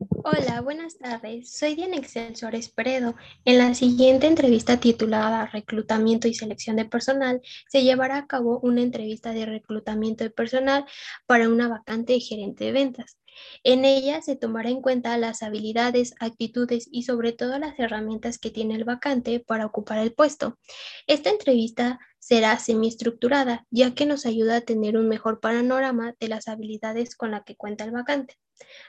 Hola, buenas tardes. Soy Diana Excel Suárez Peredo. En la siguiente entrevista titulada Reclutamiento y Selección de Personal, se llevará a cabo una entrevista de reclutamiento de personal para una vacante de gerente de ventas. En ella se tomará en cuenta las habilidades, actitudes y sobre todo las herramientas que tiene el vacante para ocupar el puesto. Esta entrevista será semiestructurada, ya que nos ayuda a tener un mejor panorama de las habilidades con las que cuenta el vacante.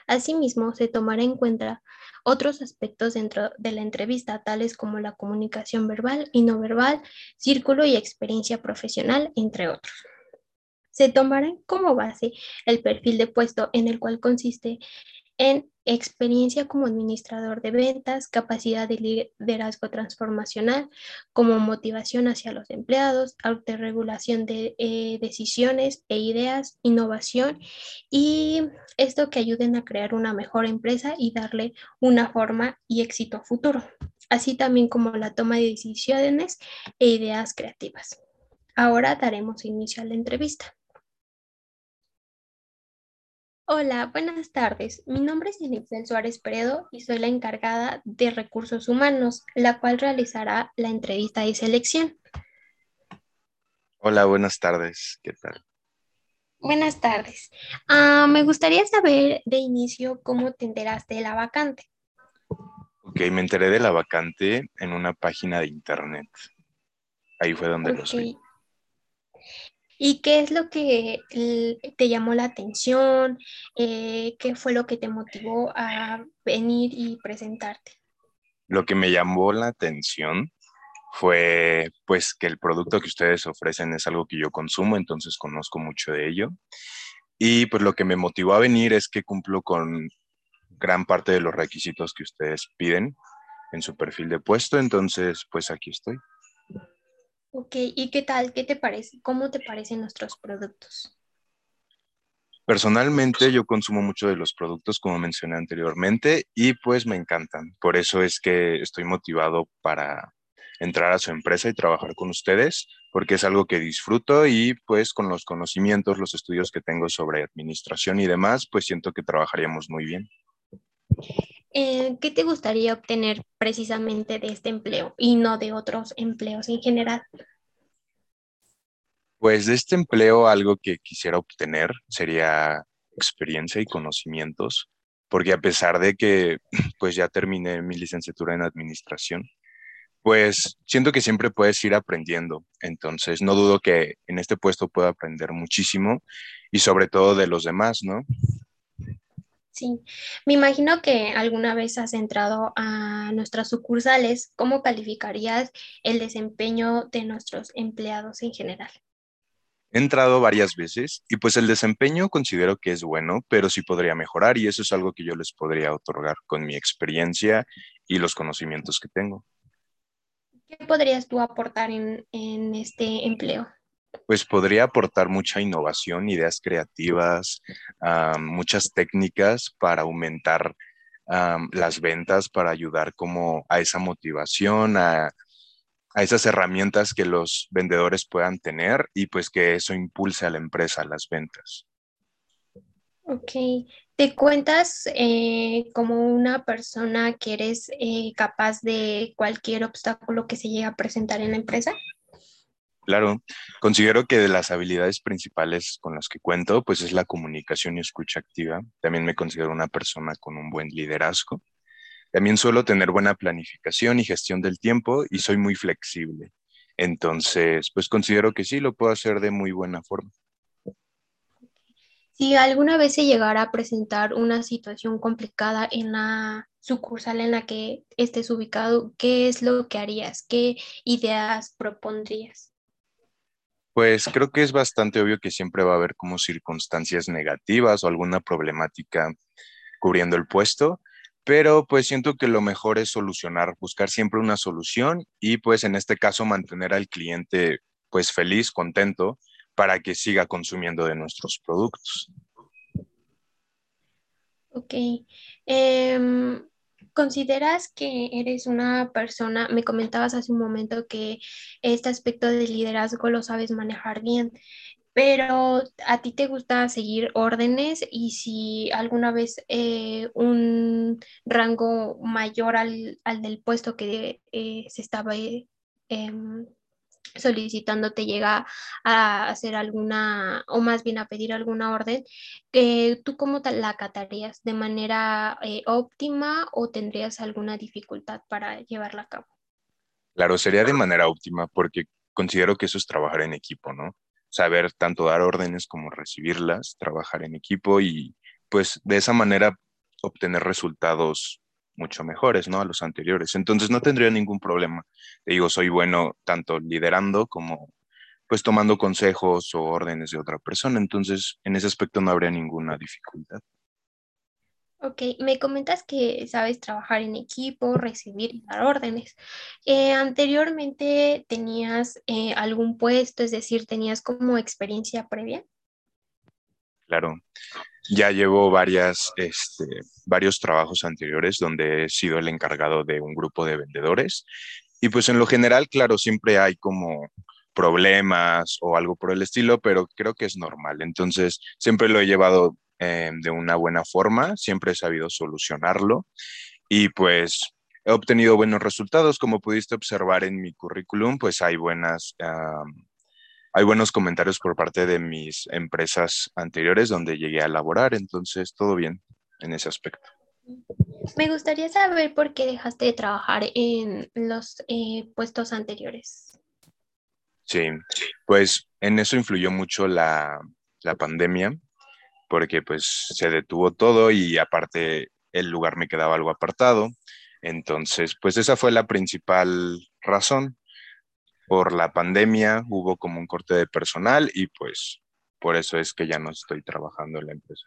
Asimismo, se tomará en cuenta otros aspectos dentro de la entrevista, tales como la comunicación verbal y no verbal, círculo y experiencia profesional, entre otros. Se tomará como base el perfil de puesto en el cual consiste en experiencia como administrador de ventas, capacidad de liderazgo transformacional, como motivación hacia los empleados, autorregulación de eh, decisiones e ideas, innovación y esto que ayuden a crear una mejor empresa y darle una forma y éxito a futuro, así también como la toma de decisiones e ideas creativas. Ahora daremos inicio a la entrevista. Hola, buenas tardes. Mi nombre es Elixel Suárez Peredo y soy la encargada de recursos humanos, la cual realizará la entrevista de selección. Hola, buenas tardes. ¿Qué tal? Buenas tardes. Ah, me gustaría saber de inicio cómo te enteraste de la vacante. Ok, me enteré de la vacante en una página de internet. Ahí fue donde lo vi. ¿Y qué es lo que te llamó la atención? Eh, ¿Qué fue lo que te motivó a venir y presentarte? Lo que me llamó la atención fue pues que el producto que ustedes ofrecen es algo que yo consumo, entonces conozco mucho de ello. Y pues lo que me motivó a venir es que cumplo con gran parte de los requisitos que ustedes piden en su perfil de puesto, entonces pues aquí estoy. Ok, ¿y qué tal? ¿Qué te parece? ¿Cómo te parecen nuestros productos? Personalmente yo consumo mucho de los productos como mencioné anteriormente y pues me encantan. Por eso es que estoy motivado para entrar a su empresa y trabajar con ustedes porque es algo que disfruto y pues con los conocimientos, los estudios que tengo sobre administración y demás, pues siento que trabajaríamos muy bien. Eh, ¿qué te gustaría obtener precisamente de este empleo y no de otros empleos en general? Pues de este empleo algo que quisiera obtener sería experiencia y conocimientos, porque a pesar de que pues ya terminé mi licenciatura en administración, pues siento que siempre puedes ir aprendiendo. Entonces, no dudo que en este puesto pueda aprender muchísimo y sobre todo de los demás, ¿no? Sí, me imagino que alguna vez has entrado a nuestras sucursales. ¿Cómo calificarías el desempeño de nuestros empleados en general? He entrado varias veces y pues el desempeño considero que es bueno, pero sí podría mejorar y eso es algo que yo les podría otorgar con mi experiencia y los conocimientos que tengo. ¿Qué podrías tú aportar en, en este empleo? Pues podría aportar mucha innovación, ideas creativas, muchas técnicas para aumentar las ventas, para ayudar como a esa motivación, a, a, esas herramientas que los vendedores puedan tener y pues que eso impulse a la empresa las ventas. Ok, ¿te cuentas eh, como una persona que eres eh, capaz de cualquier obstáculo que se llegue a presentar en la empresa? Claro, considero que de las habilidades principales con las que cuento, pues es la comunicación y escucha activa. También me considero una persona con un buen liderazgo. También suelo tener buena planificación y gestión del tiempo y soy muy flexible. Entonces, pues considero que sí, lo puedo hacer de muy buena forma. Si alguna vez se llegara a presentar una situación complicada en la sucursal en la que estés ubicado, ¿qué es lo que harías? ¿Qué ideas propondrías? Pues creo que es bastante obvio que siempre va a haber como circunstancias negativas o alguna problemática cubriendo el puesto, pero pues siento que lo mejor es solucionar, buscar siempre una solución y pues en este caso mantener al cliente pues feliz, contento, para que siga consumiendo de nuestros productos. Ok. Em, ¿Consideras que eres una persona, me comentabas hace un momento que este aspecto de liderazgo lo sabes manejar bien, pero a ti te gusta seguir órdenes y si alguna vez eh, un rango mayor al, del puesto que eh, se estaba em, solicitando te llega a hacer alguna, o más bien a pedir alguna orden, eh, ¿tú cómo la acatarías? ¿De manera óptima o tendrías alguna dificultad para llevarla a cabo? Claro, sería de manera óptima porque considero que eso es trabajar en equipo, ¿no? Saber tanto dar órdenes como recibirlas, trabajar en equipo y pues de esa manera obtener resultados mucho mejores, ¿no? A los anteriores. Entonces no tendría ningún problema. Te digo, soy bueno tanto liderando como pues tomando consejos o órdenes de otra persona. Entonces, en ese aspecto no habría ninguna dificultad. Ok, me comentas que sabes trabajar en equipo, recibir y dar órdenes. Eh, anteriormente tenías eh, algún puesto, es decir, tenías como experiencia previa. Claro, ya llevo varias, este, varios trabajos anteriores donde he sido el encargado de un grupo de vendedores y pues en lo general, claro, siempre hay como problemas o algo por el estilo, pero creo que es normal. Entonces, siempre lo he llevado eh, de una buena forma, siempre he sabido solucionarlo y pues he obtenido buenos resultados. Como pudiste observar en mi currículum, pues hay buenas... hay buenos comentarios por parte de mis empresas anteriores donde llegué a laborar, entonces todo bien en ese aspecto. Me gustaría saber por qué dejaste de trabajar en los eh, puestos anteriores. Sí, pues en eso influyó mucho la, la pandemia porque pues se detuvo todo y aparte el lugar me quedaba algo apartado. Entonces, pues esa fue la principal razón. Por la pandemia hubo como un corte de personal y pues por eso es que ya no estoy trabajando en la empresa.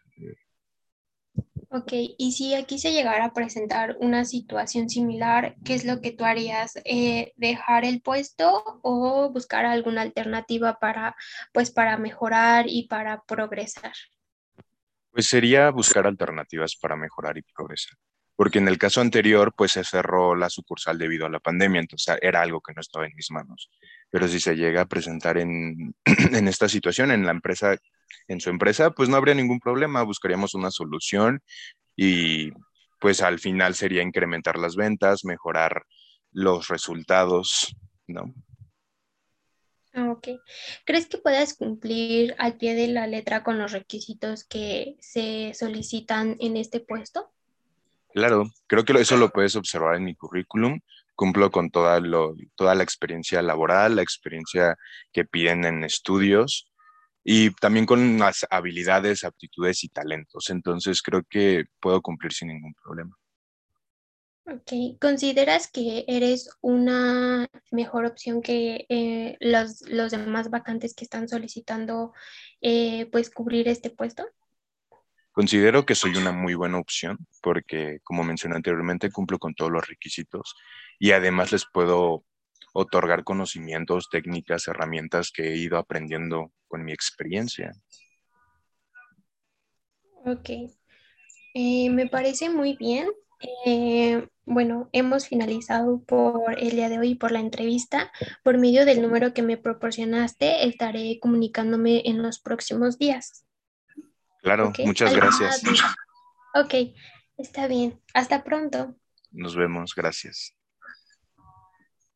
Ok, y si aquí se llegara a presentar una situación similar, ¿qué es lo que tú harías? Eh, ¿Dejar el puesto o buscar alguna alternativa para, pues, para mejorar y para progresar? Pues sería buscar alternativas para mejorar y progresar. Porque en el caso anterior, pues se cerró la sucursal debido a la pandemia, entonces era algo que no estaba en mis manos. Pero si se llega a presentar en, en esta situación, en la empresa, en su empresa, pues no habría ningún problema, buscaríamos una solución y pues al final sería incrementar las ventas, mejorar los resultados, ¿no? Ah, ok. ¿Crees que puedas cumplir al pie de la letra con los requisitos que se solicitan en este puesto? Claro, creo que eso lo puedes observar en mi currículum. Cumplo con toda, toda la experiencia laboral, la experiencia que piden en estudios y también con las habilidades, aptitudes y talentos. Entonces creo que puedo cumplir sin ningún problema. Ok, ¿consideras que eres una mejor opción que eh, los, demás vacantes que están solicitando eh, pues cubrir este puesto? Considero que soy una muy buena opción porque, como mencioné anteriormente, cumplo con todos los requisitos y además les puedo otorgar conocimientos, técnicas, herramientas que he ido aprendiendo con mi experiencia. Ok, eh, me parece muy bien. Eh, bueno, hemos finalizado por el día de hoy por la entrevista. Por medio del número que me proporcionaste, estaré comunicándome en los próximos días. Claro, muchas gracias. Ok, está bien. Hasta pronto. Nos vemos, gracias.